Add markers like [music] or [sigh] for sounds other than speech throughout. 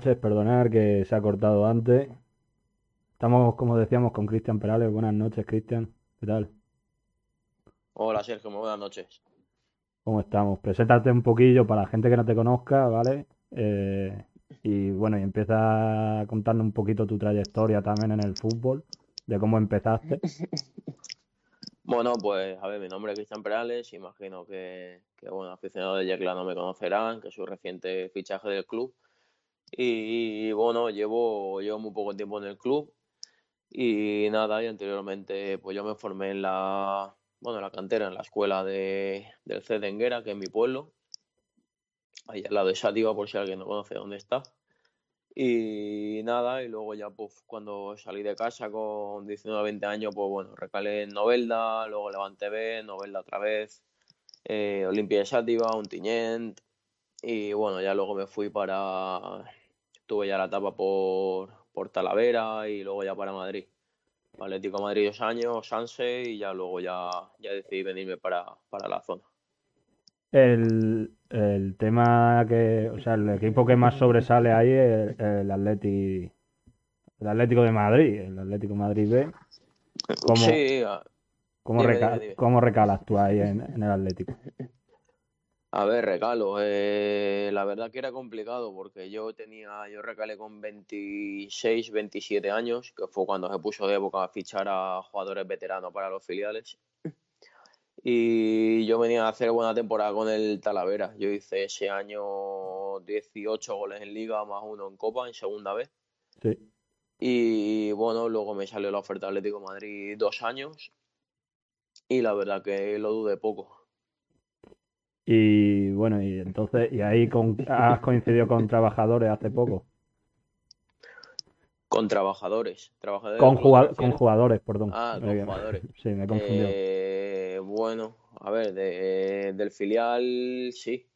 Noches, perdonar que se ha cortado antes. Estamos, como decíamos, con Cristian Perales. Buenas noches, Cristian. ¿Qué tal? Hola Sergio, muy buenas noches. ¿Cómo estamos? Preséntate un poquillo para la gente que no te conozca, ¿vale? Eh, y bueno, y empieza a contarnos un poquito tu trayectoria también en el fútbol, de cómo empezaste. Bueno, pues a ver, mi nombre es Cristian Perales, imagino que, que bueno, aficionados de Yecla me conocerán, que su reciente fichaje del club. Y, bueno, llevo, llevo muy poco tiempo en el club y nada, y anteriormente pues yo me formé en la, bueno, en la cantera, en la escuela de, del C de Enguera, que es mi pueblo, ahí al lado de Sátiva, por si alguien no conoce dónde está. Y nada, y luego ya pues cuando salí de casa con 19 20 años, pues bueno, recalé en Novelda, luego Levante B, Novelda otra vez, eh, Olimpia de Sátiva, Untiñent, y bueno, ya luego me fui para, tuve ya la etapa por, por Talavera y luego ya para Madrid. Atlético de Madrid dos años, Sanse y ya luego ya, ya decidí venirme para, para la zona. El, el tema que, o sea, el equipo que más sobresale ahí es el, Atleti, el Atlético de Madrid, el Atlético de Madrid B. ¿Cómo, sí, ah, cómo, dime, reca- dime, dime. cómo recalas tú ahí en, en el Atlético? A ver, recalo. eh, la verdad que era complicado porque yo tenía, yo recalé con 26, 27 años, que fue cuando se puso de época a fichar a jugadores veteranos para los filiales. Y yo venía a hacer buena temporada con el Talavera. Yo hice ese año 18 goles en Liga, más uno en Copa, en segunda vez. Sí. Y bueno, luego me salió la oferta Atlético de Madrid dos años y la verdad que lo dudé poco. Y bueno, y entonces, y ahí con, has coincidido con trabajadores hace poco. Con trabajadores. ¿Trabajadores Con, con jugadores, perdón. Ah, con Eh, jugadores. [laughs] Sí, me he confundido. Eh, bueno, a ver, de- del filial sí.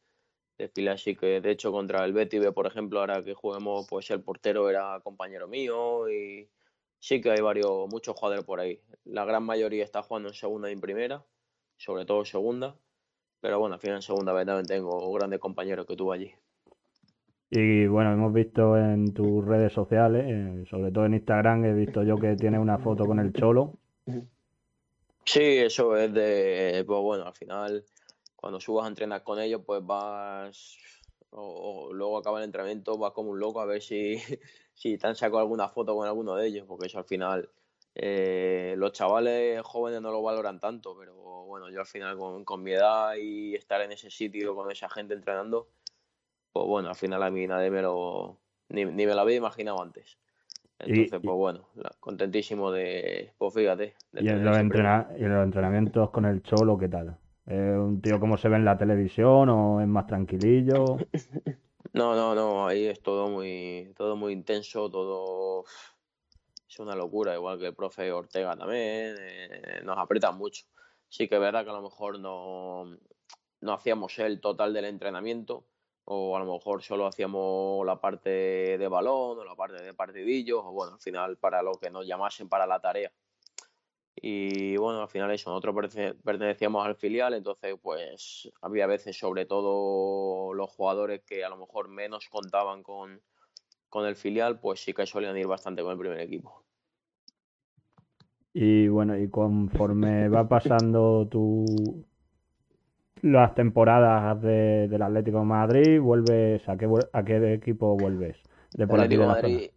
Del filial sí que, de hecho, contra el Betis B, por ejemplo, ahora que juguemos, pues el portero era compañero mío y sí que hay varios, muchos jugadores por ahí. La gran mayoría está jugando en segunda y en primera, sobre todo segunda. Pero bueno, al final en segunda vez también tengo grandes compañeros que tuve allí. Y bueno, hemos visto en tus redes sociales, eh, sobre todo en Instagram, he visto yo que tienes una foto con el Cholo. Sí, eso es de, pues bueno, al final, cuando subas a entrenar con ellos, pues vas, o, o luego acaba el entrenamiento, vas como un loco a ver si, [laughs] si te han sacado alguna foto con alguno de ellos, porque eso al final, eh, los chavales jóvenes no lo valoran tanto, pero bueno, yo al final con, con mi edad y estar en ese sitio con esa gente entrenando, pues bueno, al final a mí nadie me lo, ni, ni me lo había imaginado antes. Entonces, y, pues bueno, contentísimo de, pues fíjate, de y en los ese premio. entrena- y en los entrenamientos con el Cholo, ¿qué tal? ¿Es un tío como se ve en la televisión o es más tranquilillo? [laughs] No, no, no, ahí es todo muy, todo muy intenso, todo es una locura, igual que el profe Ortega también, eh, nos aprietan mucho. Sí que es verdad que a lo mejor no, no hacíamos el total del entrenamiento, o a lo mejor solo hacíamos la parte de balón, o la parte de partidillos, o bueno, al final para lo que nos llamasen para la tarea. Y bueno, al final eso, nosotros pertene- pertenecíamos al filial, entonces pues había veces, sobre todo los jugadores que a lo mejor menos contaban con, con el filial, pues sí que solían ir bastante con el primer equipo. Y bueno, y conforme va pasando tu, las temporadas de- del Atlético de Madrid, vuelves, ¿a qué, a qué equipo vuelves? De por Atlético de zona. Madrid,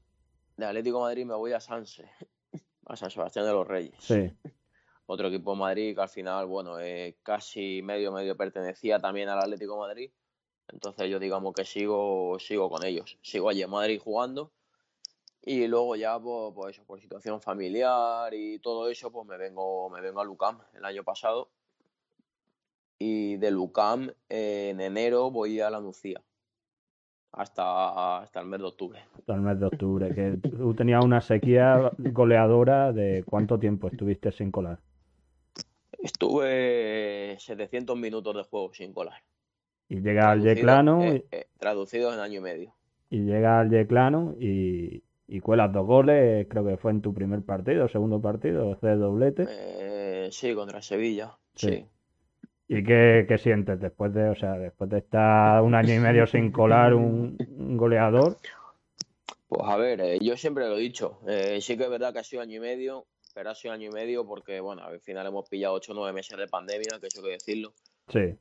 de Atlético Madrid me voy a Sanse, [laughs] a San Sebastián de los Reyes. Sí. [laughs] Otro equipo de Madrid que al final, bueno, eh, casi medio medio pertenecía también al Atlético de Madrid. Entonces yo digamos que sigo, sigo con ellos. Sigo allí en Madrid jugando y luego ya pues, pues eso, por situación familiar y todo eso, pues me vengo, me vengo a Lucam el año pasado. Y de Lucam eh, en enero voy a la Nucía hasta, hasta el mes de octubre. Hasta el mes de octubre, que tú tenías una sequía goleadora de cuánto tiempo estuviste sin colar. Estuve 700 minutos de juego sin colar. Y llega al Yeclano, eh, eh, traducido en año y medio. y llega al Yeclano y, y cuelas dos goles, creo que fue en tu primer partido, segundo partido, haces doblete. Eh, sí, contra Sevilla, Sí. sí. ¿Y qué, qué sientes después de, o sea, después de estar un año y medio sin colar un, un goleador? Pues a ver, eh, yo siempre lo he dicho. eh, sí que es verdad que ha sido año y medio, pero ha sido año y medio porque, bueno, al final hemos pillado 8 o 9 meses de pandemia, que eso hay que decirlo. Sí,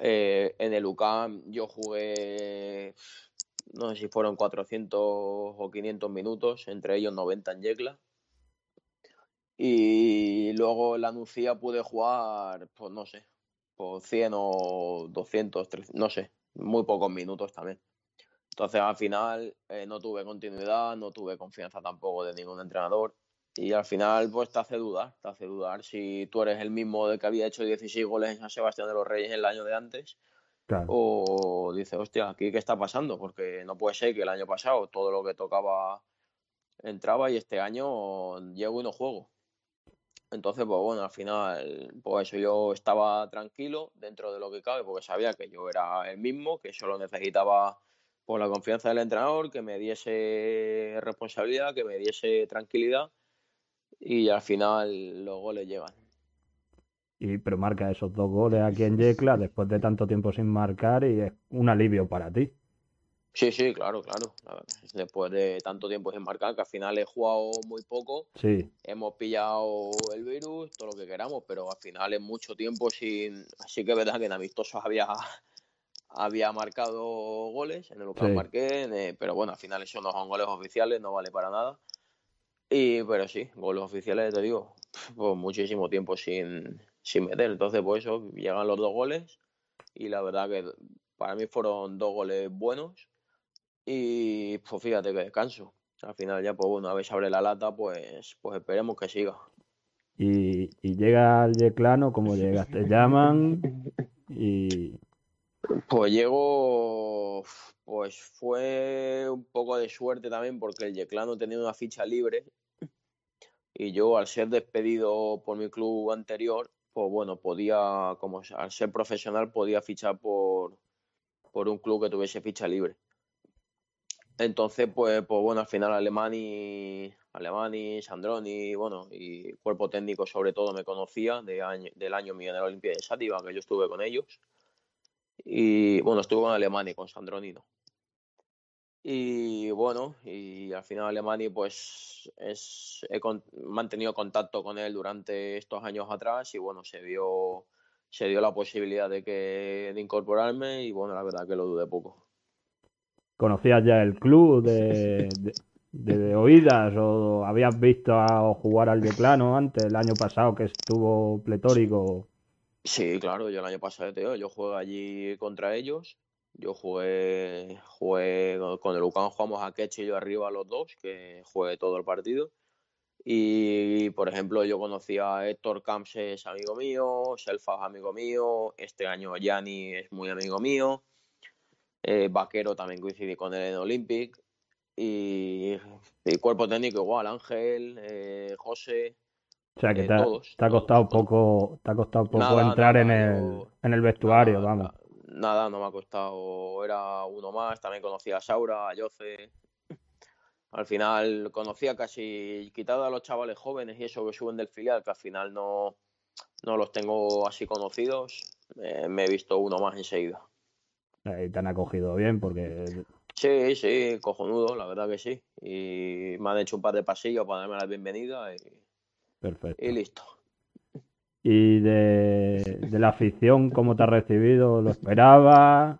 Eh, en el UCAM yo jugué, no sé si fueron 400 o 500 minutos, entre ellos 90 en Yecla. Y luego en la Nucía pude jugar, pues no sé, por 100 o 200, 300, no sé, muy pocos minutos también. Entonces al final eh, no tuve continuidad, no tuve confianza tampoco de ningún entrenador. Y al final pues te hace dudar, te hace dudar si tú eres el mismo de que había hecho 16 goles en San Sebastián de los Reyes el año de antes o dices, hostia, ¿aquí qué está pasando? Porque no puede ser que el año pasado todo lo que tocaba entraba y este año llego y no juego. Entonces, pues bueno, al final, pues eso yo estaba tranquilo dentro de lo que cabe, porque sabía que yo era el mismo, que solo necesitaba por la confianza del entrenador, que me diese responsabilidad, que me diese tranquilidad, y al final los goles llegan. Y, pero marca esos dos goles aquí en Yecla después de tanto tiempo sin marcar y es un alivio para ti. Sí, sí, claro, claro. Después de tanto tiempo sin marcar, que al final he jugado muy poco, Sí, hemos pillado el virus, todo lo que queramos, pero al final es mucho tiempo sin. Así que es verdad que en amistosos había, [laughs] había marcado goles, en el local Sí. marqué, pero bueno, al final eso no son goles oficiales, no vale para nada. Y, pero sí, goles oficiales, te digo, [laughs] pues muchísimo tiempo sin, sin meter. Entonces, pues eso, llegan los dos goles y la verdad que para mí fueron dos goles buenos y pues fíjate que descanso. Al final ya, pues bueno, una vez se abre la lata, pues, pues esperemos que siga. y, y llega al Yeclano, como llegas, te llaman y Pues llego, pues fue un poco de suerte también porque el Yeclano tenía una ficha libre y yo al ser despedido por mi club anterior, bueno, podía, como al ser profesional, podía fichar por, por un club que tuviese ficha libre. Entonces, pues, pues bueno, al final Alemani, Alemani, Sandroni, bueno, y cuerpo técnico sobre todo me conocía de año- del año mío en el Olimpia de Sátiva, que yo estuve con ellos. Y bueno, estuve con Alemani, con Sandroni no. Y bueno, y al final Alemani pues es, he con- mantenido contacto con él durante estos años atrás y bueno, se dio, se dio la posibilidad de que de incorporarme y bueno, la verdad que lo dudé poco. conocías ya el club de, [laughs] de, de- de oídas o habías visto a jugar al Yeclano antes, el año pasado que estuvo pletórico. Sí, claro, yo el año pasado, yo jugué allí contra ellos. Yo jugué, jugué con el UCAM, jugamos a Ketch y yo arriba los dos, que jugué todo el partido. Y, por ejemplo, yo conocí a Héctor Camps, es amigo mío, Selfa es amigo mío, este año Yanni es muy amigo mío, eh, Vaquero también coincidí con él en Olympic, y, y cuerpo técnico igual, Ángel, eh, José, O sea que eh, te ha, todos, te ha costado todos. poco, te ha costado poco Nada, entrar en el, yo en el vestuario, nada, vamos. Na- nada, no me ha costado, era uno más, también conocí a Saura, a Yoce, al final conocía casi, quitado a los chavales jóvenes y eso que suben del filial, que al final no, no los tengo así conocidos, eh, me he visto uno más enseguida. Te han acogido bien porque Sí, sí, cojonudo, la verdad que sí. Y me han hecho un par de pasillos para darme la bienvenida y, perfecto. y listo. Y de, de la afición, ¿cómo te has recibido? ¿Lo esperabas?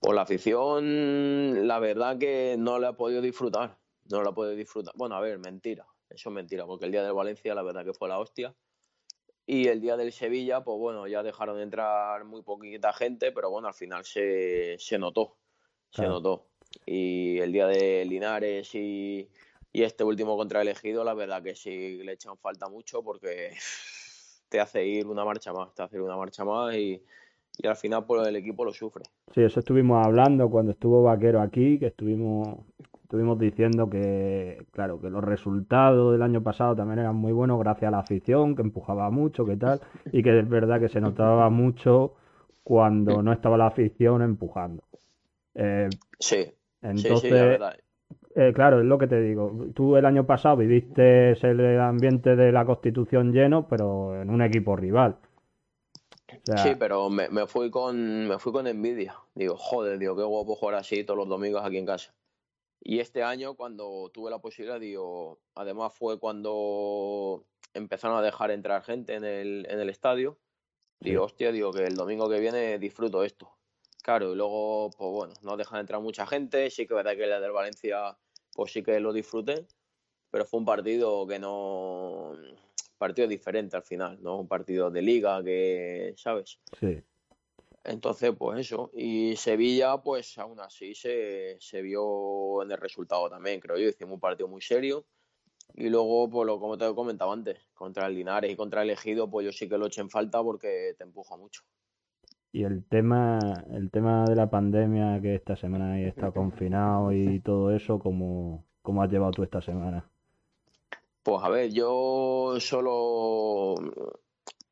Por la afición, la verdad que no la he podido disfrutar. No la he podido disfrutar. Bueno, a ver, mentira. Eso es mentira, porque el día del Valencia, la verdad que fue la hostia. Y el día del Sevilla, pues bueno, ya dejaron entrar muy poquita gente, pero bueno, al final se, se notó. Se notó. Y el día de Linares y, y este último contra elegido, la verdad que sí le echan falta mucho porque te hace ir una marcha más, te hace ir una marcha más y, y al final pues el equipo lo sufre. Sí, eso estuvimos hablando cuando estuvo Vaquero aquí, que estuvimos, estuvimos diciendo que, claro, que los resultados del año pasado también eran muy buenos gracias a la afición, que empujaba mucho, que tal, y que es verdad que se notaba mucho cuando no estaba la afición empujando. Eh, Sí, sí, sí, la entonces, verdad. Eh, claro, es lo que te digo. Tú el año pasado viviste el ambiente de la Constitución lleno, pero en un equipo rival. sí, pero me, me, fui con, me fui con envidia. Digo, joder, digo, qué guapo jugar así todos los domingos aquí en casa. Y este año, cuando tuve la posibilidad, digo, además fue cuando empezaron a dejar entrar gente en el, en el estadio. Digo, hostia, digo que el domingo que viene disfruto esto. Claro, y luego, pues bueno, no dejan entrar mucha gente. Sí que es verdad que la del Valencia, pues sí que lo disfruté. Pero fue un partido que no. Partido diferente al final, ¿no? Un partido de liga que, ¿sabes? Sí. Entonces, pues eso. Y Sevilla, pues aún así se, se vio en el resultado también, creo yo. Hicimos un partido muy serio. Y luego, pues lo como te he comentado antes, contra el Linares y contra el Ejido, pues yo sí que lo eché en falta porque te empuja mucho. Y el tema, el tema de la pandemia, que esta semana está confinado y todo eso, ¿cómo, cómo has llevado tú esta semana? Pues a ver, yo solo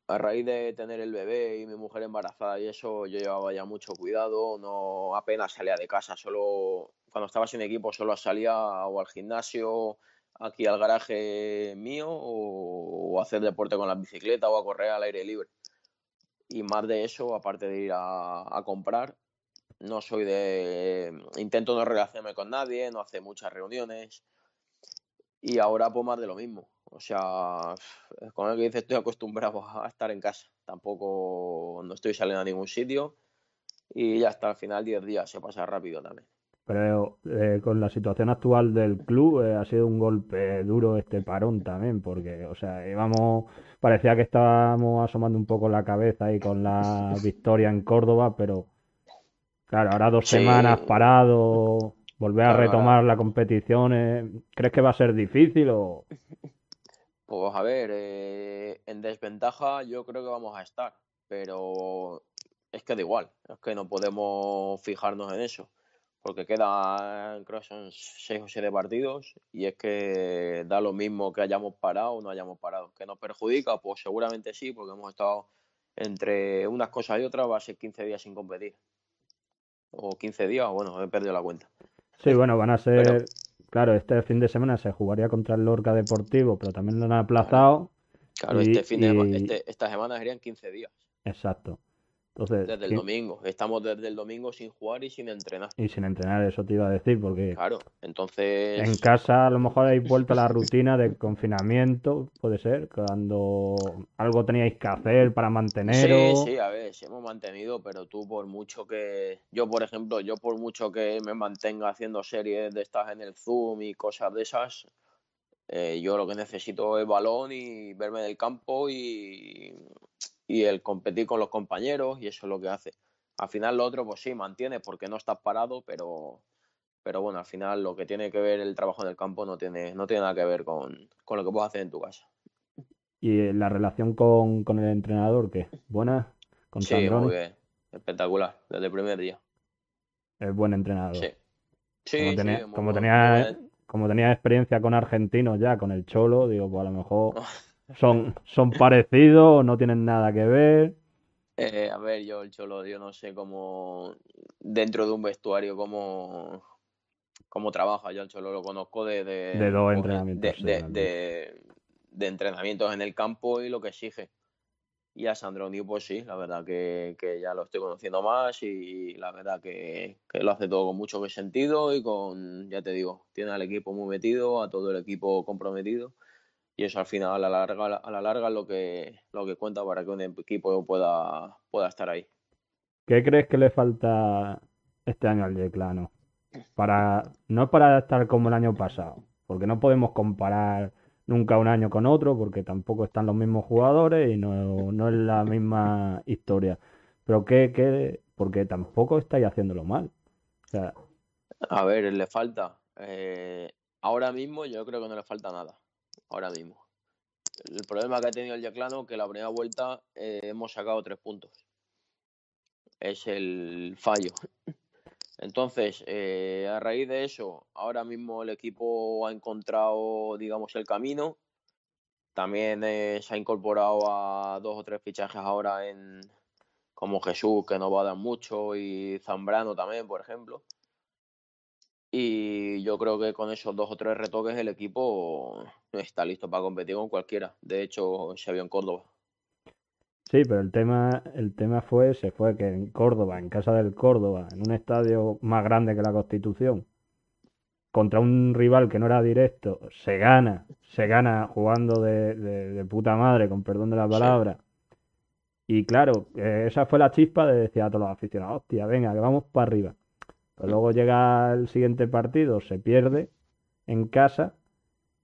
a raíz de tener el bebé y mi mujer embarazada y eso, yo llevaba ya mucho cuidado, no apenas salía de casa, solo cuando estaba sin equipo solo salía o al gimnasio, aquí al garaje mío, o, hacer deporte con la bicicleta o a correr al aire libre. Y más de eso, aparte de ir a, comprar, no soy de... Intento no relacionarme con nadie, no hace muchas reuniones. Y ahora pues más de lo mismo o sea, [sighs] con el que dice estoy acostumbrado a estar en casa. Tampoco no estoy saliendo a ningún sitio. Y ya hasta el final 10 días se pasa rápido también. Pero eh, con la situación actual del club eh, ha sido un golpe duro este parón también, porque, o sea, íbamos, parecía que estábamos asomando un poco la cabeza ahí con la victoria en Córdoba, pero claro, ahora dos semanas parado, volver a retomar la competición, eh, ¿crees que va a ser difícil o...? Pues a ver, en desventaja yo creo que vamos a estar, pero es que da igual, es que no podemos fijarnos en eso, porque quedan, creo que son seis o siete partidos y es que da lo mismo que hayamos parado o no hayamos parado. ¿Que nos perjudica? Pues seguramente sí, porque hemos estado entre unas cosas y otras, va a ser 15 días sin competir. O 15 días, bueno, he perdido la cuenta. Sí, bueno, van a ser claro, este fin de semana se jugaría contra el Lorca Deportivo, pero también lo han aplazado. Claro, este fin de este, esta semana serían 15 días. Exacto. Entonces, desde el domingo. Estamos desde el domingo sin jugar y sin entrenar. Y sin entrenar, eso te iba a decir, porque. Claro, entonces. En casa a lo mejor habéis vuelto a la rutina de confinamiento, puede ser, cuando algo teníais que hacer para manteneros. Sí, sí, a ver, sí hemos mantenido, pero tú por mucho que. Yo, por ejemplo, yo por mucho que me mantenga haciendo series de estas en el Zoom y cosas de esas, eh, yo lo que necesito es balón y verme del campo y y el competir con los compañeros y eso es lo que hace. Al final lo otro, pues sí, mantiene porque no estás parado, pero, pero bueno, al final lo que tiene que ver el trabajo en el campo no tiene, no tiene nada que ver con, lo que puedes hacer en tu casa. ¿Y la relación con, con el entrenador qué? ¿Buena? ¿Con sí, muy bien. Espectacular, desde el primer día. Es buen entrenador. Sí. Sí, como tenía, como, tenía, como tenía experiencia con argentinos ya, con el Cholo, digo, pues a lo mejor [laughs] son, son parecidos, no tienen nada que ver. Eh, a ver, yo el Cholo, yo no sé cómo dentro de un vestuario cómo, cómo trabaja. Yo el Cholo lo conozco de, de, dos entrenamientos. De, de, entrenamientos en el campo y lo que exige. Y a Sandroni, pues sí, la verdad que, que, ya lo estoy conociendo más y la verdad que, que, lo hace todo con mucho sentido y con, ya te digo, tiene al equipo muy metido, a todo el equipo comprometido y eso al final a la larga, a la larga es lo que, lo que cuenta para que un equipo pueda, pueda estar ahí. ¿Qué crees que le falta este año al Yeclano? Para, no para estar como el año pasado, porque no podemos comparar nunca un año con otro, porque tampoco están los mismos jugadores y no, no es la misma historia. Pero ¿qué, qué? porque tampoco estáis haciéndolo mal. O sea, a ver, le falta. Eh, ahora mismo yo creo que no le falta nada ahora mismo. El problema que ha tenido el Yaclano que la primera vuelta eh, hemos sacado tres puntos. Es el fallo. Entonces, eh, a raíz de eso, ahora mismo el equipo ha encontrado, digamos, el camino. También eh, se ha incorporado a dos o tres fichajes ahora en como Jesús, que no va a dar mucho, y Zambrano también, por ejemplo. Y yo creo que con esos dos o tres retoques el equipo está listo para competir con cualquiera. De hecho, se vio en Córdoba. Sí, pero el tema, el tema fue, se fue que en Córdoba, en casa del Córdoba, en un estadio más grande que la Constitución, contra un rival que no era directo, se gana, se gana jugando de, de, puta madre, con perdón de la palabra. Y claro, eh, esa fue la chispa de decir a todos los aficionados, hostia, venga, que vamos para arriba. Pero luego llega el siguiente partido, se pierde en casa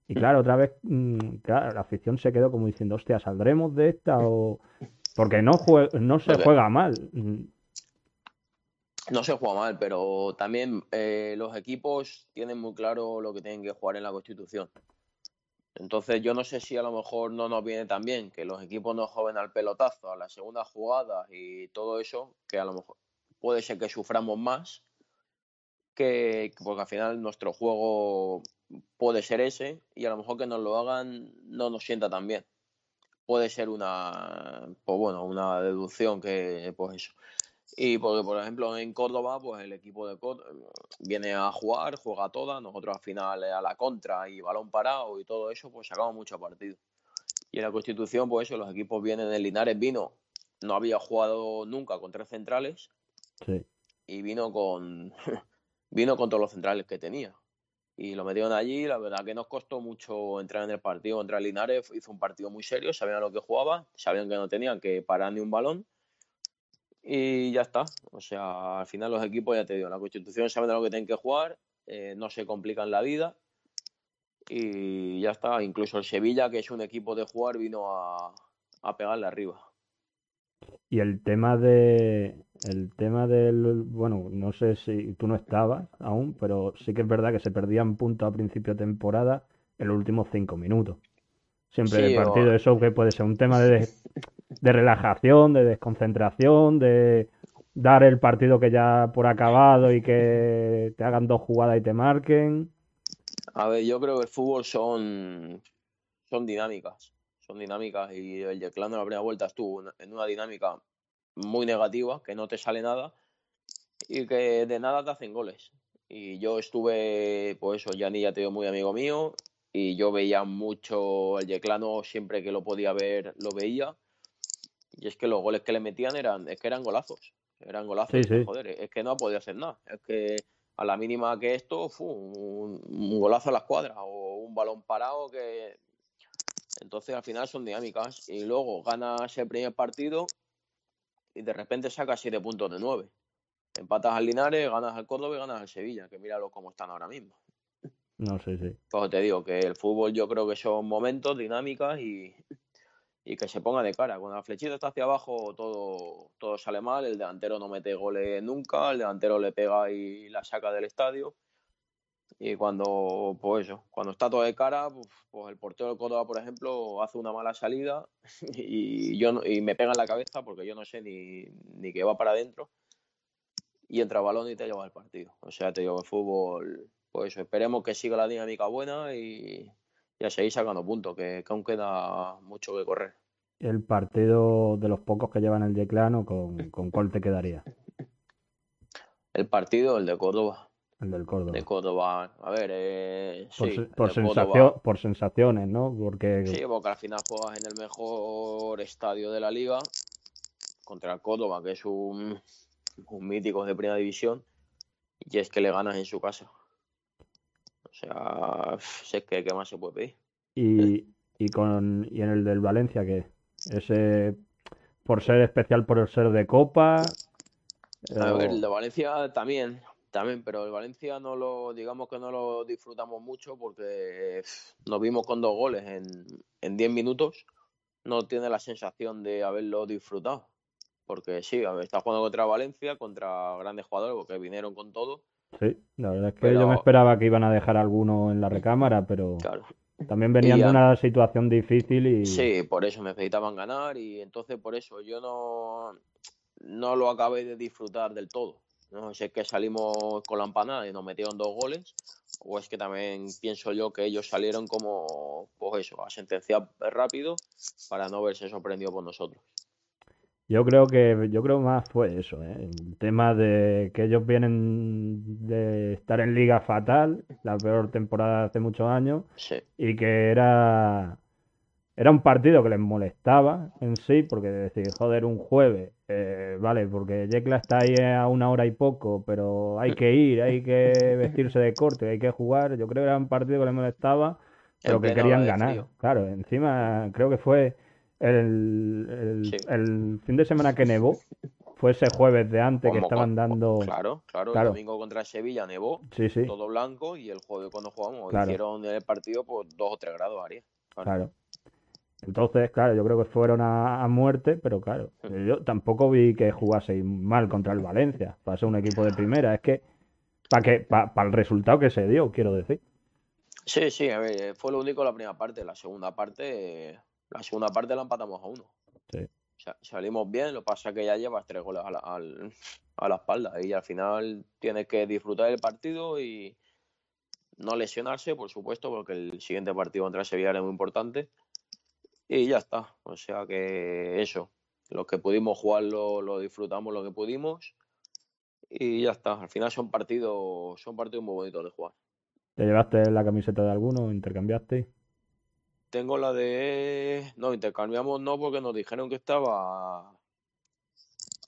y claro, otra vez, mm, la afición se quedó como diciendo, hostia, ¿saldremos de esta o...? Porque no, no se juega mal. No se juega mal, pero también eh, los equipos tienen muy claro lo que tienen que jugar en la Constitución. Entonces yo no sé si a lo mejor no nos viene tan bien que los equipos no joven al pelotazo, a la segunda jugada y todo eso, que a lo mejor puede ser que suframos más, que porque al final nuestro juego puede ser ese y a lo mejor que nos lo hagan no nos sienta tan bien. Puede ser una, pues bueno, una deducción que, pues eso. Y porque, por ejemplo, en Córdoba, pues el equipo de Córdoba viene a jugar, juega toda, nosotros al final a la contra y balón parado y todo eso, pues sacamos mucho partido. Y en la Constitución, pues eso, los equipos vienen de Linares, vino, no había jugado nunca con tres centrales sí. y vino con, [laughs] vino con todos los centrales que tenía y lo metieron allí. La verdad que nos costó mucho entrar en el partido contra Linares. Hizo un partido muy serio, sabían lo que jugaba, sabían que no tenían que parar ni un balón. Y ya está. O sea, al final los equipos, ya te digo, la Constitución saben lo que tienen que jugar, eh, no se complican la vida. Y ya está. Incluso el Sevilla, que es un equipo de jugar, vino a, a pegarle arriba. Y el tema de el tema del bueno, no sé si tú no estabas aún, pero sí que es verdad que se perdían puntos a principio de temporada en los últimos cinco minutos. Siempre el partido, eso que puede ser un tema de, de relajación, de desconcentración, de dar el partido que ya por acabado y que te hagan dos jugadas y te marquen. A ver, yo creo que el fútbol son, son dinámicas son dinámicas y el Yeclán en la primera vuelta estuvo en una dinámica muy negativa, que no te sale nada y que de nada te hacen goles. Y yo estuve, pues eso, Yanni ya te dio muy amigo mío y yo veía mucho el Yeclano, siempre que lo podía ver, lo veía. Y es que los goles que le metían eran, es que eran golazos. Eran golazos. Joder, es que no ha podido hacer nada. Es que a la mínima que esto, fue un, un, golazo a la escuadra o un balón parado que entonces al final son dinámicas y luego ganas el primer partido y de repente sacas siete puntos de nueve. Empatas al Linares, ganas al Córdoba y ganas al Sevilla, que míralo cómo están ahora mismo. No sé, sí, Pues te digo que el fútbol yo creo que son momentos, dinámicas y, y que se ponga de cara. Cuando la flechita está hacia abajo todo, todo sale mal, el delantero no mete goles nunca, el delantero le pega y la saca del estadio. Y cuando, pues eso, cuando está todo de cara, pues, pues, el portero del Córdoba, por ejemplo, hace una mala salida [laughs] y, yo y me pega en la cabeza porque yo no sé ni, ni que va para adentro y entra balón y te lleva el partido. O sea, te digo, el fútbol, pues eso, esperemos que siga la dinámica buena y, y a seguir sacando puntos, que, que, aún queda mucho que correr. El partido de los pocos que llevan el declano, ¿con, con cuál te quedaría? El partido, el de Córdoba. El del Córdoba. De Córdoba. A ver, eh, por, sí, por, sensación, por sensaciones, ¿no? Porque... Sí, porque al final juegas en el mejor estadio de la liga contra el Córdoba, que es un, un mítico de primera división, y es que le ganas en su casa. O sea, sé que qué más se puede pedir. Y, y, con, y en el del Valencia, ¿qué? Ese, por ser especial, por ser de Copa. A ver, el de Valencia también. También, pero el Valencia no lo, digamos que no lo disfrutamos mucho porque nos vimos con dos goles en 10 minutos. No tiene la sensación de haberlo disfrutado. Porque sí, está jugando contra Valencia, contra grandes jugadores, porque vinieron con todo. Sí, la verdad es que yo me esperaba que iban a dejar alguno en la recámara, pero también venían de una situación difícil y... Sí, por eso necesitaban ganar y entonces por eso yo no, no lo acabé de disfrutar del todo. No sé que salimos con la empanada y nos metieron dos goles, o es que también pienso yo que ellos salieron como, pues eso, a sentenciar rápido para no verse sorprendido por nosotros. Yo creo que yo creo más fue eso, ¿eh? el tema de que ellos vienen de estar en liga fatal, la peor temporada de hace muchos años, sí. y que era era un partido que les molestaba en sí, porque decir, joder, un jueves, eh, vale, porque Yecla está ahí a una hora y poco, pero hay que ir, hay que [laughs] vestirse de corte, hay que jugar. Yo creo que era un partido que les molestaba, pero que querían ganar. Claro, encima creo que fue el, el, fin de semana que nevó, fue ese jueves de antes que estaban dando. Claro, claro, el domingo contra Sevilla nevó, sí, sí. todo blanco, y el jueves cuando jugamos hicieron el partido por dos o tres grados, Arias. claro. Entonces, claro, yo creo que fueron a, muerte, pero claro, yo tampoco vi que jugase mal contra el Valencia, para ser un equipo de primera. Es que, para que para el resultado que se dio, quiero decir. Sí, sí, a ver, fue lo único la primera parte. La segunda parte, la segunda parte la empatamos a uno. Sí. salimos bien, lo que pasa es que ya llevas tres goles a la, [laughs] a la espalda y al final tienes que disfrutar del partido y no lesionarse, por supuesto, porque el siguiente partido contra Sevilla era muy importante y ya está. O sea que eso, los que pudimos jugarlo lo disfrutamos lo que pudimos y ya está. Al final son partidos, son partidos muy bonitos de jugar. ¿Te llevaste la camiseta de alguno? ¿Intercambiaste? Tengo la de. No, intercambiamos no porque nos dijeron que estaba.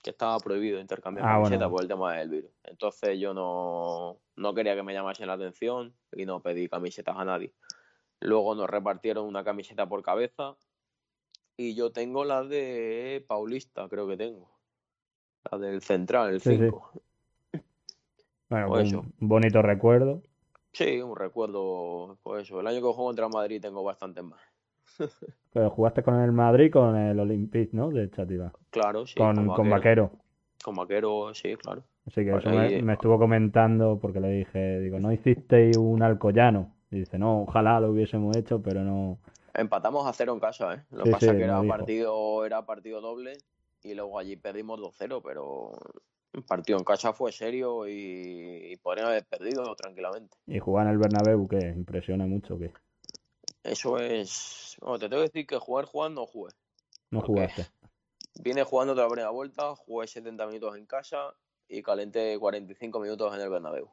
que estaba prohibido intercambiar ah, camiseta por el tema del virus. Entonces yo no, no quería que me llamasen la atención y no pedí camisetas a nadie. Luego nos repartieron una camiseta por cabeza y yo tengo la de Paulista, creo que tengo. La del Central, el 5. Bueno, pues un bonito recuerdo. Sí, un recuerdo, pues eso. El año que juego contra Madrid tengo bastante más. [laughs] Pero jugaste con el Madrid con el Olympique, ¿no? De Chativa. Claro, sí. Con, con, Vaquero. Con Vaquero, sí, claro. Así que eso me, me, estuvo comentando porque le dije, digo, ¿no hicisteis un Alcoyano? Y dice, no, ojalá lo hubiésemos hecho, pero no, Empatamos a cero en casa, ¿eh? Lo que pasa es que era partido, era partido doble y luego allí perdimos 2-0, pero el partido en casa fue serio y, podrían haber perdido tranquilamente. ¿Y jugar en el Bernabéu que impresiona mucho? que Eso es... Bueno, te tengo que decir que jugar jugando no jugué. No jugaste. Vine jugando otra primera vuelta, jugué 70 minutos en casa y calenté 45 minutos en el Bernabéu.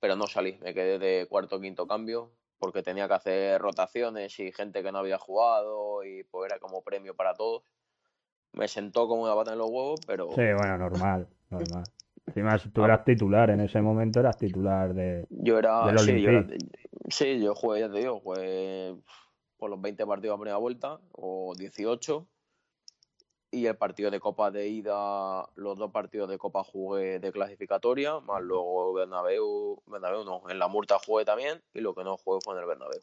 Pero no salí, me quedé de cuarto o quinto cambio porque tenía que hacer rotaciones y gente que no había jugado y pues era como premio para todos. Me sentó como una bata en los huevos, pero... Sí, bueno, normal, normal. Encima tú eras titular, en ese momento eras titular de... Yo era... sí, yo sí, yo jugué, ya te digo, jugué por los 20 partidos a primera vuelta o 18 y el partido de Copa de ida, los dos partidos de Copa jugué de clasificatoria, más luego Bernabéu, Bernabéu no, en la Murta jugué también y lo que no jugué fue en el Bernabéu.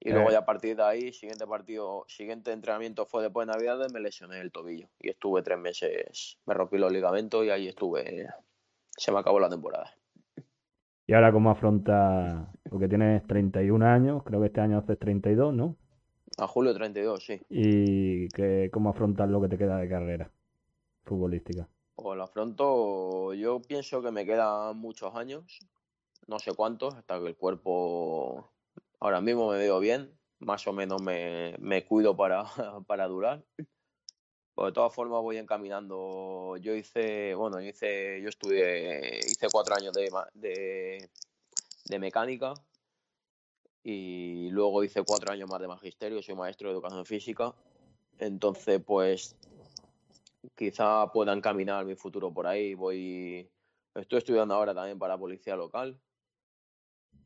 Y luego eh. ya a partir de ahí, siguiente partido, siguiente entrenamiento fue después de Navidades, me lesioné el tobillo y estuve tres meses, me rompí los ligamentos y ahí estuve, se me acabó la temporada. ¿Y ahora cómo afronta, porque tienes 31 años, creo que este año haces 32, ¿no? A julio 32, sí. ¿Y que, cómo afrontas lo que te queda de carrera futbolística? Pues lo afronto, yo pienso que me quedan muchos años, no sé cuántos, hasta que el cuerpo ahora mismo me veo bien, más o menos me, me cuido para, [laughs] para durar. Pues de todas formas voy encaminando. Yo hice, bueno, hice, yo estudié, hice cuatro años de, de, de mecánica y luego hice cuatro años más de magisterio, soy maestro de educación física, entonces pues quizá pueda encaminar mi futuro por ahí, voy, estoy estudiando ahora también para policía local,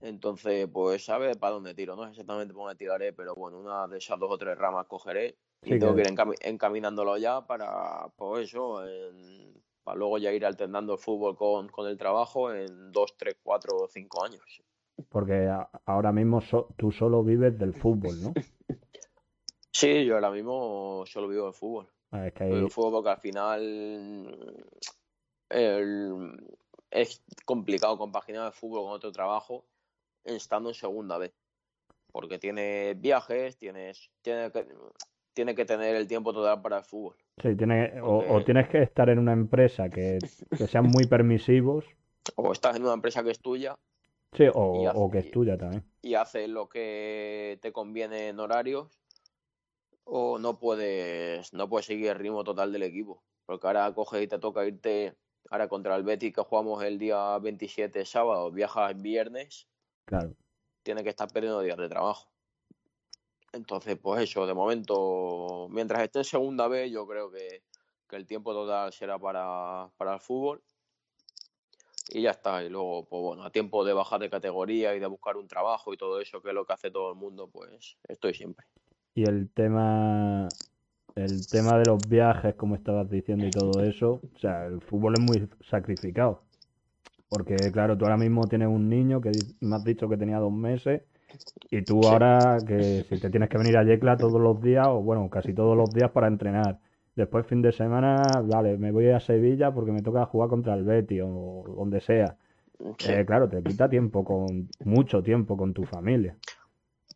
entonces pues sabe para dónde tiro, no sé exactamente por dónde tiraré, pero bueno, una de esas dos o tres ramas cogeré y tengo que ir encaminándolo ya para, pues eso, para luego ya ir alternando el fútbol con, con el trabajo en dos, tres, cuatro o cinco años. Porque ahora mismo tú solo vives del fútbol, ¿no? Sí, yo ahora mismo solo vivo del fútbol. Ah, es que fútbol porque al final es complicado compaginar el fútbol con otro trabajo estando en segunda vez. Porque tienes viajes, tienes, tiene que, tiene que tener el tiempo total para el fútbol. Sí, tiene, o, tienes que estar en una empresa que, que sean muy permisivos. [laughs] O estás en una empresa que es tuya Sí, o, que es tuya también. Y haces lo que te conviene en horarios o no puedes, no puedes seguir el ritmo total del equipo. Porque ahora coges y te toca irte ahora contra el Betis que jugamos el día 27 sábado, viajas viernes. Claro. Tienes que estar perdiendo días de trabajo. Entonces, pues eso, de momento, mientras esté en segunda vez, yo creo que, que el tiempo total será para, para el fútbol y ya está. Y luego, pues bueno, a tiempo de bajar de categoría y de buscar un trabajo y todo eso, que es lo que hace todo el mundo, pues estoy siempre. Y el tema, el tema de los viajes, como estabas diciendo y todo eso, o sea, el fútbol es muy sacrificado. Porque, claro, tú ahora mismo tienes un niño que me has dicho que tenía dos meses y tú ahora que si te tienes que venir a Yecla todos los días, o bueno, casi todos los días para entrenar. Después fin de semana, vale, me voy a Sevilla porque me toca jugar contra el Betty o donde sea. Eh, claro, te quita tiempo con mucho tiempo con tu familia.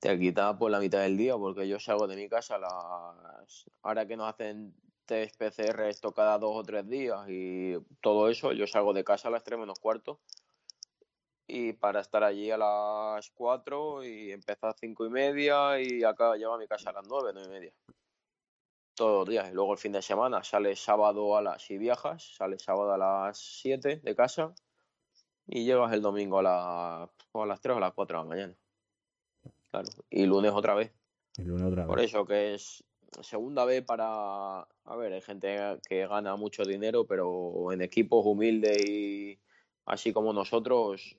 Te quita por la mitad del día porque yo salgo de mi casa las ahora que nos hacen test PCR esto cada dos o tres días y todo eso, yo salgo de casa a las tres menos cuarto y para estar allí a las 4 y empezar a 5 y media y acá llego a mi casa a las 9, 9 y media. Todos los días. Y luego el fin de semana sale sábado a las, si viajas, sale sábado a las 7 de casa y llegas el domingo a, la, a las 3 o a las 4 de la mañana. Claro. Y lunes otra vez. Y lunes otra vez. Por eso que es segunda vez para... A ver, hay gente que gana mucho dinero, pero en equipos humildes y así como nosotros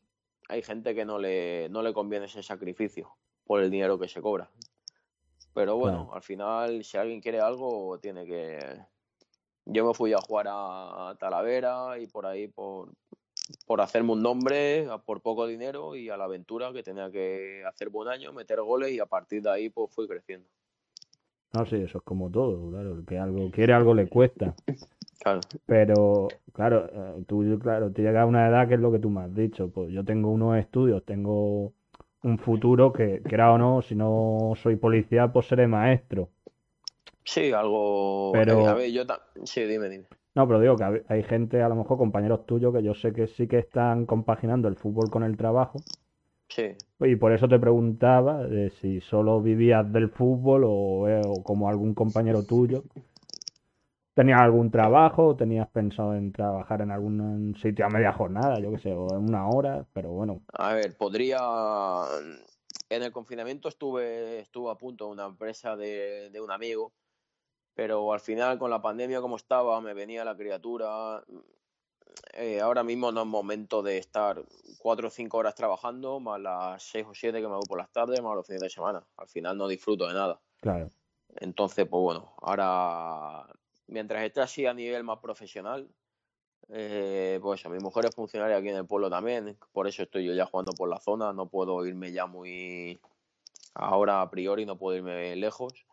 hay gente que no le, no le conviene ese sacrificio por el dinero que se cobra. Pero bueno, al final, si alguien quiere algo, tiene que. Yo me fui a jugar a Talavera y por ahí por, por hacerme un nombre, por poco dinero y a la aventura que tenía que hacer buen año, meter goles y a partir de ahí pues fui creciendo. No, sí, eso es como todo, claro. El que algo quiere, algo le cuesta. Claro. Pero, claro, eh, tú, claro, te llega a una edad que es lo que tú me has dicho. Pues yo tengo unos estudios, tengo un futuro que, quiera o no, si no soy policía, pues seré maestro. Sí, algo. Pero... A ver, yo sí, dime, dime. No, pero digo que hay gente, a lo mejor compañeros tuyos, que yo sé que sí que están compaginando el fútbol con el trabajo. Sí. Y por eso te preguntaba de si solo vivías del fútbol o, eh, o como algún compañero tuyo. ¿Tenías algún trabajo o tenías pensado en trabajar en algún sitio a media jornada, yo qué sé, o en una hora? Pero bueno. A ver, podría. En el confinamiento estuve, estuve a punto de una empresa de, un amigo, pero al final con la pandemia como estaba, me venía la criatura. Eh, ahora mismo no es momento de estar cuatro o cinco horas trabajando, más las seis o siete que me hago por las tardes, más los fines de semana. Al final no disfruto de nada. Claro. Entonces, pues bueno, ahora mientras esté así a nivel más profesional, eh, pues a mi mujer es funcionaria aquí en el pueblo también, por eso estoy yo ya jugando por la zona, no puedo irme ya muy, ahora a priori no puedo irme lejos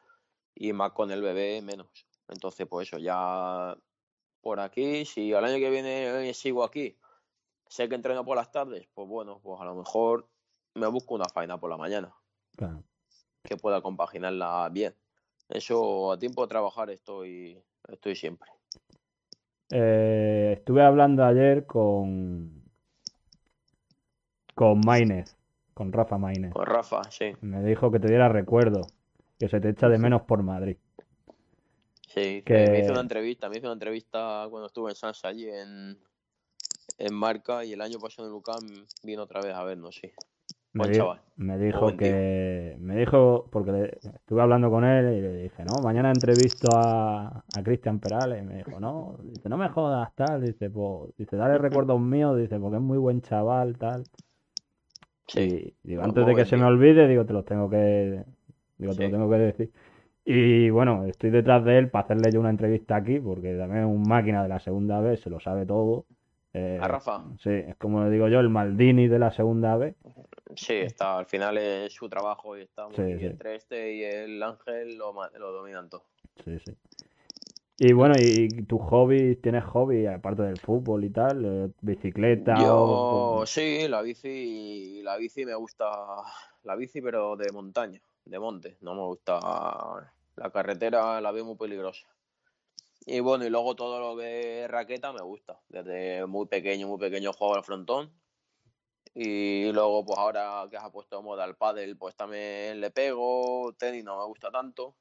y más con el bebé menos. Entonces, pues eso, ya por aquí, si al año que viene sigo aquí, sé que entreno por las tardes, pues bueno, pues a lo mejor me busco una faena por la mañana. Que pueda compaginarla bien. Eso a tiempo de trabajar estoy, estoy siempre. Eh, estuve hablando ayer con con Maínez, con Rafa Maínez. Con Rafa, sí. Me dijo que te diera recuerdo, que se te echa de menos por Madrid. Sí, que... me hizo una entrevista, me hizo una entrevista cuando estuve en Sansa allí en, en Marca y el año pasado en Lucam vino otra vez a vernos, sí. Me, dijo que. Me dijo, porque estuve hablando con él y le dije, no, mañana entrevisto a, a Cristian Perales. Y me dijo, no, dice, no me jodas, tal. Dice, pues, dice, dale [laughs] recuerdos míos, dice, porque es muy buen chaval, tal. Sí. digo, antes de que se me olvide, digo, te los tengo que. Digo, te lo tengo que decir. Y bueno, estoy detrás de él para hacerle yo una entrevista aquí, porque también es un máquina de la segunda vez, se lo sabe todo. Eh, a Rafa. Sí, es como digo yo, el Maldini de la segunda vez. Sí, está, al final es su trabajo y está muy bien. Entre este y el Ángel lo, lo dominan todo. Sí, sí. Y bueno, ¿y tus hobbies? ¿Tienes hobby aparte del fútbol y tal? Eh, ¿Bicicleta? Yo, sí, la bici, la bici me gusta, la bici pero de montaña, de monte. No me gusta la carretera, la veo muy peligrosa. Y bueno, y luego todo lo que raqueta me gusta. Desde muy pequeño, muy pequeño juego al frontón. Y luego, pues ahora que has puesto moda el pádel, pues también le pego. Tenis no me gusta tanto.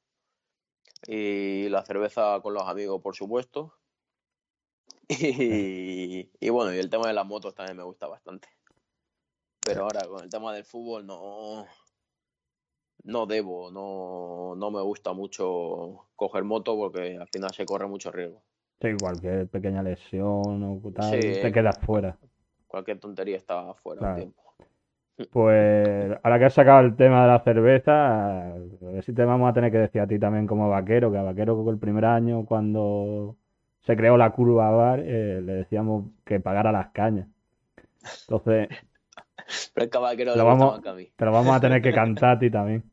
Y la cerveza con los amigos, por supuesto. [laughs] Y, y bueno, y el tema de las motos también me gusta bastante. Pero ahora con el tema del fútbol no, no debo, no, no me gusta mucho coger moto porque al final se corre mucho riesgo. Sí, cualquier pequeña lesión o tal, te quedas fuera. Cualquier tontería está fuera tiempo. [laughs] Pues ahora que has sacado el tema de la cerveza, a ver si te vamos a tener que decir a ti también como vaquero, que a vaquero el primer año cuando se creó la curva bar, eh, le decíamos que pagara las cañas. Entonces, [laughs] Pero el vaquero lo vamos, te lo vamos a tener que cantar a ti también.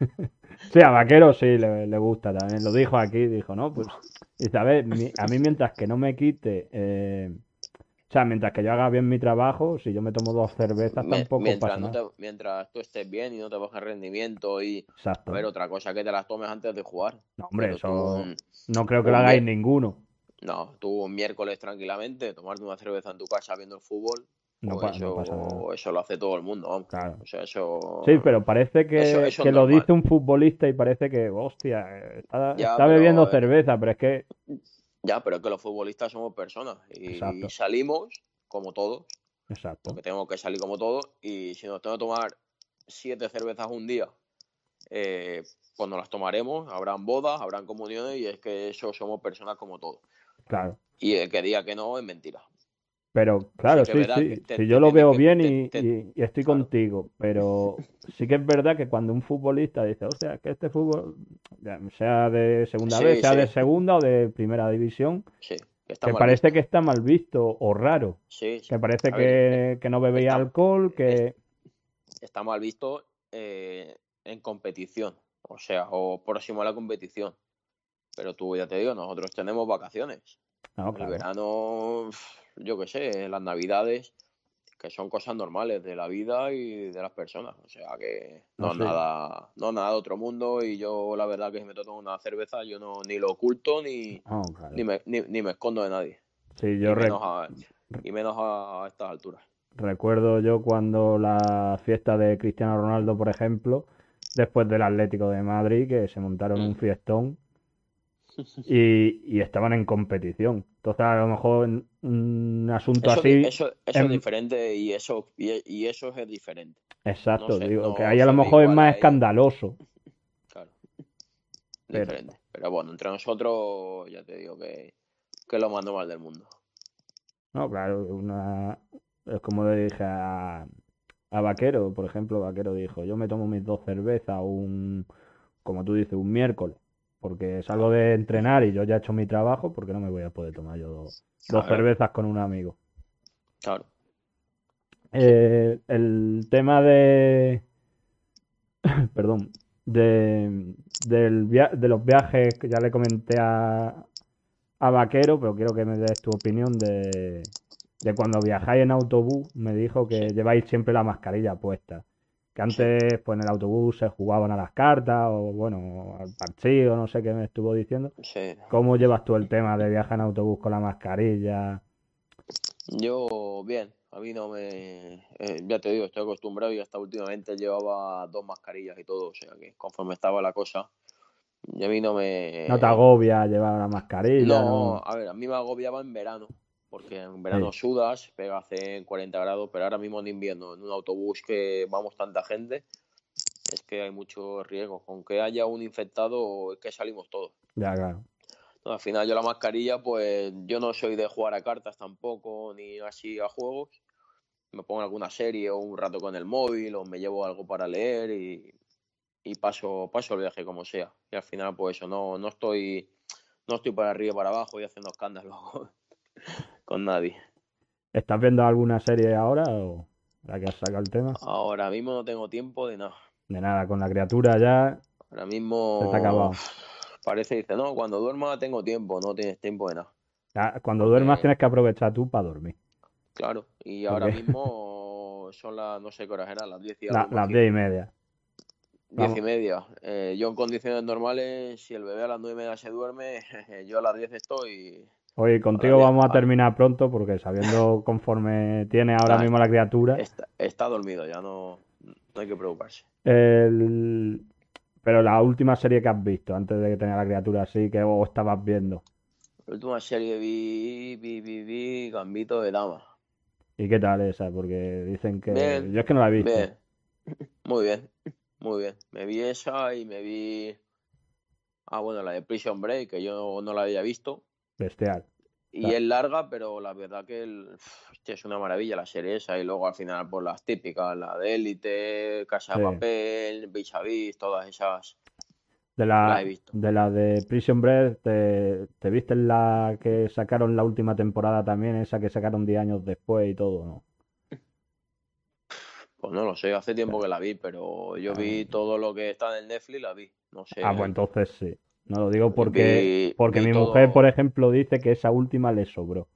[laughs] sí, a vaquero sí le, gusta también. Lo dijo aquí, dijo, no, pues, a ver, a mí mientras que no me quite eh, o sea, mientras que yo haga bien mi trabajo, si yo me tomo dos cervezas, tampoco mientras pasa mientras tú estés bien y no te bajes rendimiento y... A ver, otra cosa que te las tomes antes de jugar. No, hombre, eso no creo que lo hagáis ninguno. No, tú un miércoles tranquilamente, tomarte una cerveza en tu casa viendo el fútbol, no, pues eso, eso, lo hace todo el mundo. Claro. O sea, eso... Sí, pero parece que, que lo dice un futbolista y parece que, hostia, está, bebiendo eh, cerveza, pero es que ya, pero es que los futbolistas somos personas y, salimos como todos. Exacto. Porque tenemos que salir como todos y si nos tengo que tomar siete cervezas un día, eh, pues nos las tomaremos, habrán bodas, habrán comuniones y es que eso somos personas como todos. Claro. Y el que diga que no es mentira. Pero claro, sí, sí, si yo lo veo bien y, estoy contigo, pero [laughs] sí que es verdad que cuando un futbolista dice, o sea, que este fútbol, sea de segunda vez, sea de segunda o de primera división, que, parece que está mal visto o raro, que parece que, no bebéis alcohol, que... Está mal visto eh, en competición, o sea, o próximo a la competición. Pero tú ya te digo, nosotros tenemos vacaciones. El verano yo qué sé, las navidades, que son cosas normales de la vida y de las personas. O sea que no, es nada, no nada de otro mundo y yo la verdad que si me tomo una cerveza yo no ni lo oculto ni, ni, me, ni, me escondo de nadie. Sí, yo y, menos a, y menos a estas alturas. Recuerdo yo cuando la fiesta de Cristiano Ronaldo, por ejemplo, después del Atlético de Madrid, que se montaron un mm. fiestón [laughs] y, estaban en competición. Entonces, a lo mejor un asunto así. Eso, es diferente y eso, y, eso es diferente. Exacto, digo, que ahí a lo mejor es más escandaloso. [laughs] Claro. Diferente. Pero... bueno, entre nosotros, ya te digo que, que es lo más normal del mundo. No, claro, una... es como le dije a, a Vaquero, por ejemplo, Vaquero dijo, yo me tomo mis dos cervezas un, como tú dices, un miércoles porque salgo de entrenar y yo ya he hecho mi trabajo, porque no me voy a poder tomar yo dos, cervezas con un amigo. Claro. Eh, el tema de. [coughs] Perdón. De, de los viajes que ya le comenté a, a Vaquero, pero quiero que me des tu opinión de, de cuando viajáis en autobús. Me dijo que lleváis siempre la mascarilla puesta que antes pues en el autobús se jugaban a las cartas o bueno, al partido, no sé qué me estuvo diciendo. Sí. ¿Cómo llevas tú el tema de viajar en autobús con la mascarilla? Yo bien, a mí no me... Eh, ya te digo, estoy acostumbrado y hasta últimamente llevaba dos mascarillas y todo, o sea que conforme estaba la cosa, y a mí no me... ¿No te agobia llevar la mascarilla? no, a ver, a mí me agobiaba en verano porque en verano sudas, pega hace 40 grados, pero ahora mismo en invierno, en un autobús que vamos tanta gente, es que hay mucho riesgo. Con que haya un infectado, es que salimos todos. Ya, claro. al final yo la mascarilla, pues yo no soy de jugar a cartas tampoco, ni así a juegos. Me pongo alguna serie o un rato con el móvil o me llevo algo para leer y, y paso, paso el viaje como sea. Y al final, pues eso, no, no estoy no estoy para arriba y para abajo y haciendo escándalos. [laughs] con nadie. ¿Estás viendo alguna serie ahora o la que has sacado el tema? Ahora mismo no tengo tiempo de nada. De nada, con la criatura ya. Ahora mismo. Se acabado. Parece, dice, no, cuando duerma tengo tiempo, no tienes tiempo de nada. cuando duermas tienes que aprovechar tú para dormir. Claro, y ahora [laughs] mismo son las, no sé qué horas eran, las 10 y Las 10 y media. 10 y media. Eh, yo en condiciones normales, si el bebé a las 9 y media se duerme, [laughs] yo a las 10 estoy Oye, contigo vamos a terminar pronto porque sabiendo [laughs] conforme tiene ahora mismo la criatura. Está, dormido, ya no, no, hay que preocuparse. Pero la última serie que has visto antes de que tenga la criatura así, que vos estabas viendo. La última serie vi, vi, vi, vi Gambito de Dama. ¿Y qué tal esa? Porque dicen que. yo es que no la he visto. [laughs] Muy bien. muy bien. Me vi esa y me vi. Ah, bueno, la de Prison Break, que yo no la había visto. Bestial. Y es larga, pero la verdad que el... es una maravilla la serie esa. Y luego al final, por las típicas, la de Élite, Casa de. Papel, Vis a Vis, todas esas. De La la, he visto. de la de Prison Break, ¿te, te viste la que sacaron la última temporada también? Esa que sacaron 10 años después y todo, ¿no? Pues no lo sé, hace tiempo que la vi, pero yo vi todo lo que está en Netflix, la vi. No sé. Ah, pues entonces sí. No lo digo porque, Vi- porque vi mi todo- mujer, por ejemplo, dice que esa última le sobró.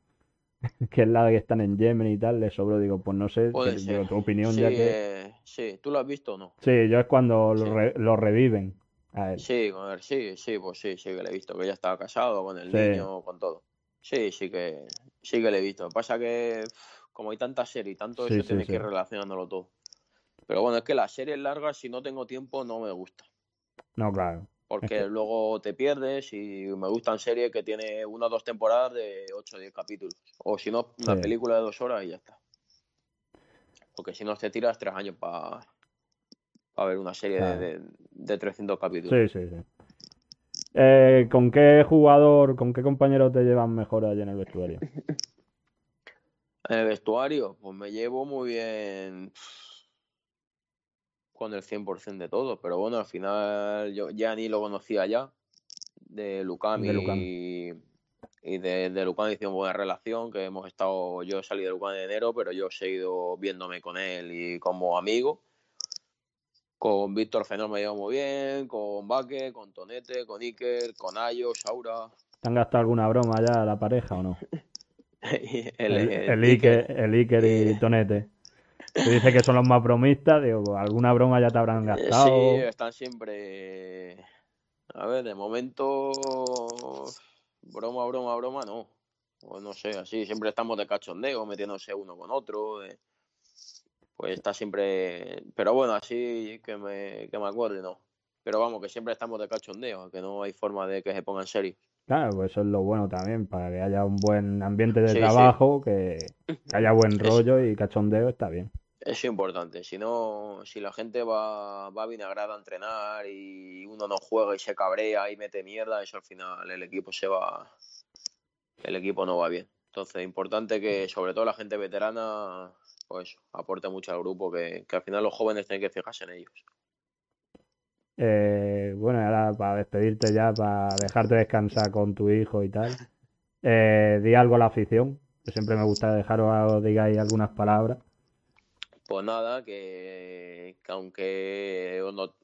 [laughs] Que es la que están en Yemen y tal, le sobró. Digo, pues no sé, que- digo, tu opinión Sí, ya que... eh, sí, ¿tú lo has visto o no? Sí, yo es cuando lo, Sí. re- lo reviven a él. Sí, con él, sí, sí, pues sí, sí que le he visto, que ya estaba casado con el Sí. niño, con todo. Sí, sí que, sí que le he visto. Lo que pasa que, como hay tanta serie y tanto eso, sí. que ir relacionándolo todo. Pero bueno, es que las series largas, si no tengo tiempo, no me gusta. No, claro. Porque que- luego te pierdes y me gustan series que tiene una o dos temporadas de 8 o 10 capítulos. O si no, una Sí. película de dos horas y ya está. Porque si no, te tiras tres años para ver una serie de- de, de 300 capítulos. Sí, sí, sí. Eh, ¿con qué jugador, con qué compañero te llevan mejor allí en el vestuario? [laughs] En el vestuario, pues me llevo muy bien con el 100% de todo, pero bueno, al final yo ya ni lo conocía ya, de Lucam De y, y de, de Lucam hicimos buena relación, que hemos estado, yo salí de Lucam en enero, pero yo he seguido viéndome con él y como amigo. Con Víctor Fenor me llevo muy bien, con Baque, con Tonete, con Iker, con Ayo, Saura. ¿Te han gastado alguna broma ya la pareja o no? [laughs] el, El, el el Iker, el Iker y Eh. Tonete. Te dice que son los más bromistas, digo, pues, alguna broma ya te habrán Eh, gastado. Sí, están siempre. A ver, de momento. Broma, broma, broma, no. O no sé, así. Siempre estamos de cachondeo, metiéndose uno con otro. eh. Pues está siempre. Pero bueno, así que me, que me acuerde, no. Pero vamos, que siempre estamos de cachondeo, que no hay forma de que se pongan serios. Claro, pues eso es lo bueno también, para que haya un buen ambiente de Sí, sí. trabajo, que, que haya buen rollo y cachondeo, está bien. Eso es importante. Si no, si la gente va, va vinagrada a entrenar y uno no juega y se cabrea y mete mierda, eso al final el equipo se va. El equipo no va bien. Entonces, importante que, sobre todo la gente veterana, pues aporte mucho al grupo, que, que al final los jóvenes tienen que fijarse en ellos. Eh, bueno, despedirte ya, para dejarte descansar con tu hijo y tal, eh, di algo a la afición, que siempre me gusta dejaros digáis algunas palabras. Pues nada, que, que aunque os, not-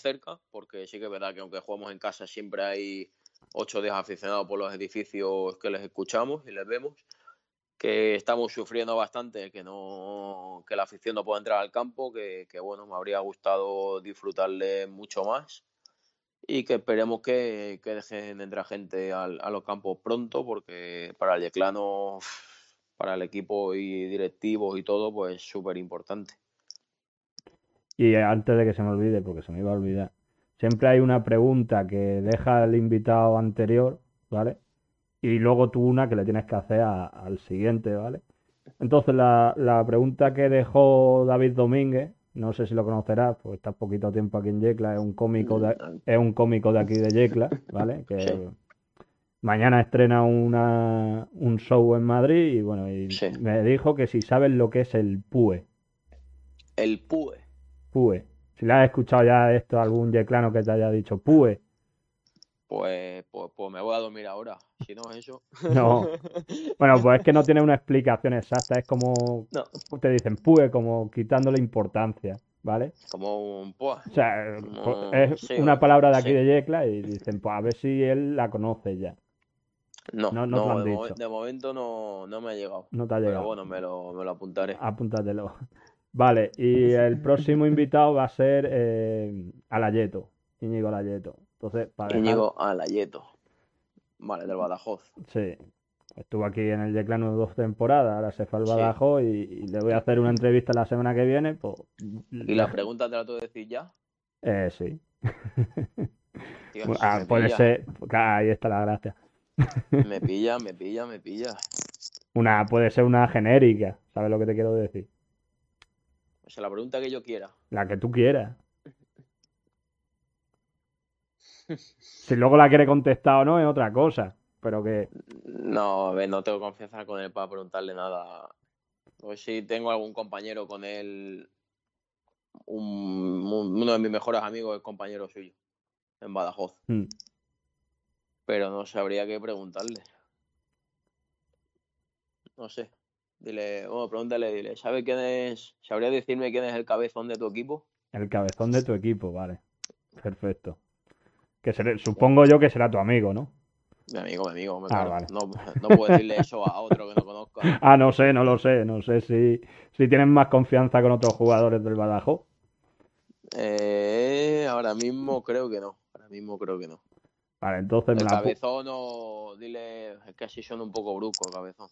cerca, porque sí que es verdad que aunque jugamos en casa siempre hay 8 o 10 aficionados por los edificios que les escuchamos y les vemos, que estamos sufriendo bastante, que no que la afición no pueda entrar al campo, que, que, bueno, me habría gustado disfrutarle mucho más y que esperemos que, que dejen entrar gente al- a los campos pronto, porque para el Yeclano, [sighs] para el equipo y directivos y todo, pues súper importante. Y antes de que se me olvide, porque se me iba a olvidar, siempre hay una pregunta que deja el invitado anterior, ¿vale? Y luego tú una que le tienes que hacer al siguiente, ¿vale? Entonces la, la pregunta que dejó David Domínguez, no sé si lo conocerás, pues está poquito tiempo aquí en Yecla, es un cómico de, es un cómico de aquí de Yecla, ¿vale? [laughs] Que Sí. mañana estrena una, un show en Madrid y bueno, y Sí. me dijo que si sabes lo que es el PUE. El PUE. Pue. Si le has escuchado ya esto a algún yeclano que te haya dicho Pue. Pues, pues, pues me voy a dormir ahora. Si no es eso. [laughs] No. Bueno, pues es que no tiene una explicación exacta. Es como [laughs] No, te dicen Pue, como quitándole importancia, ¿vale? como un PUA. O sea, pues es sí, una palabra de aquí sí. de Yecla y dicen, pues a ver si él la conoce ya. No, No, no no, han de, mo- dicho. de momento no, no me ha llegado. No te ha Pero llegado. bueno, me lo, me lo apuntaré. Apúntatelo. [laughs] Vale, y el próximo invitado va a ser eh, Alayeto, Íñigo Alayeto. Entonces, para dejar- Íñigo Alayeto. Vale, del Badajoz. Sí, estuvo aquí en el Yeclano dos temporadas, ahora se fue al Sí. Badajoz y, y le voy a hacer una entrevista la semana que viene, pues... ¿Y la pregunta te la tengo que decir ya? Eh, sí. Tío, Ah, puede pilla, ser, claro, ahí está la gracia. Me pilla, me pilla, me pilla. Una, puede ser una genérica, ¿sabes lo que te quiero decir? O sea, la pregunta que yo quiera. La que tú quieras. Si luego la quiere contestar o no es otra cosa. Pero que. No, a ver, no tengo confianza con él para preguntarle nada. Pues si tengo algún compañero con él. un- un- uno de mis mejores amigos es compañero suyo. En Badajoz. mm, Pero no sabría qué preguntarle. No sé. Dile, bueno, pregúntale, dile, ¿sabe quién es? ¿Sabría decirme quién es el cabezón de tu equipo? el cabezón de tu equipo, vale. Perfecto. Que seré- supongo yo que será tu amigo, ¿no? Mi amigo, mi amigo, me Ah, vale. No, no puedo decirle eso a otro que no conozca. [laughs] Ah, no sé, no lo sé. No sé si, si tienes más confianza con otros jugadores del Badajoz. Eh, ahora mismo creo que no. Ahora mismo creo que no. Vale, entonces me El la pu- cabezón o dile, es que así suena un poco brusco el cabezón.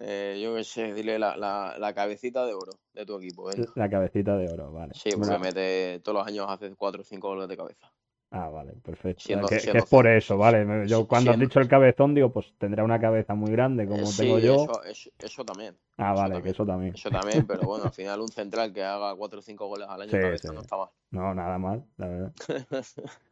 Eh, yo qué sé, dile la, la, la cabecita de oro de tu equipo, venga. la cabecita de oro, vale. Sí, porque mete todos los años hace 4 o 5 goles de cabeza. Ah, vale, perfecto. Siendo- que, que es por eso, vale. Yo cuando has dicho el cabezón, digo, pues tendrá una cabeza muy grande como Eh, sí, tengo yo. Eso, eso, eso también. Ah, eso vale, que también. eso también. Eso también, pero bueno, al [laughs] final un central que haga 4 o 5 goles al año Sí, cabeza sí. no está mal. No, nada mal, la verdad. [laughs]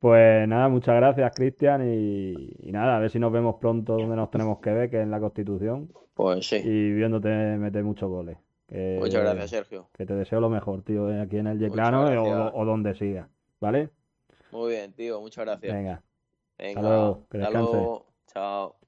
Pues nada, muchas gracias, Cristian. Y, y nada, a ver si nos vemos pronto donde nos tenemos que ver, que es en la Constitución. Pues sí. Y viéndote meter muchos goles. Que, Muchas gracias, Sergio. que te deseo lo mejor, tío, eh, aquí en el Yeclano eh, o, o donde sigas. ¿Vale? Muy bien, tío, muchas gracias. Venga. Venga, luego, que hasta luego. Chao.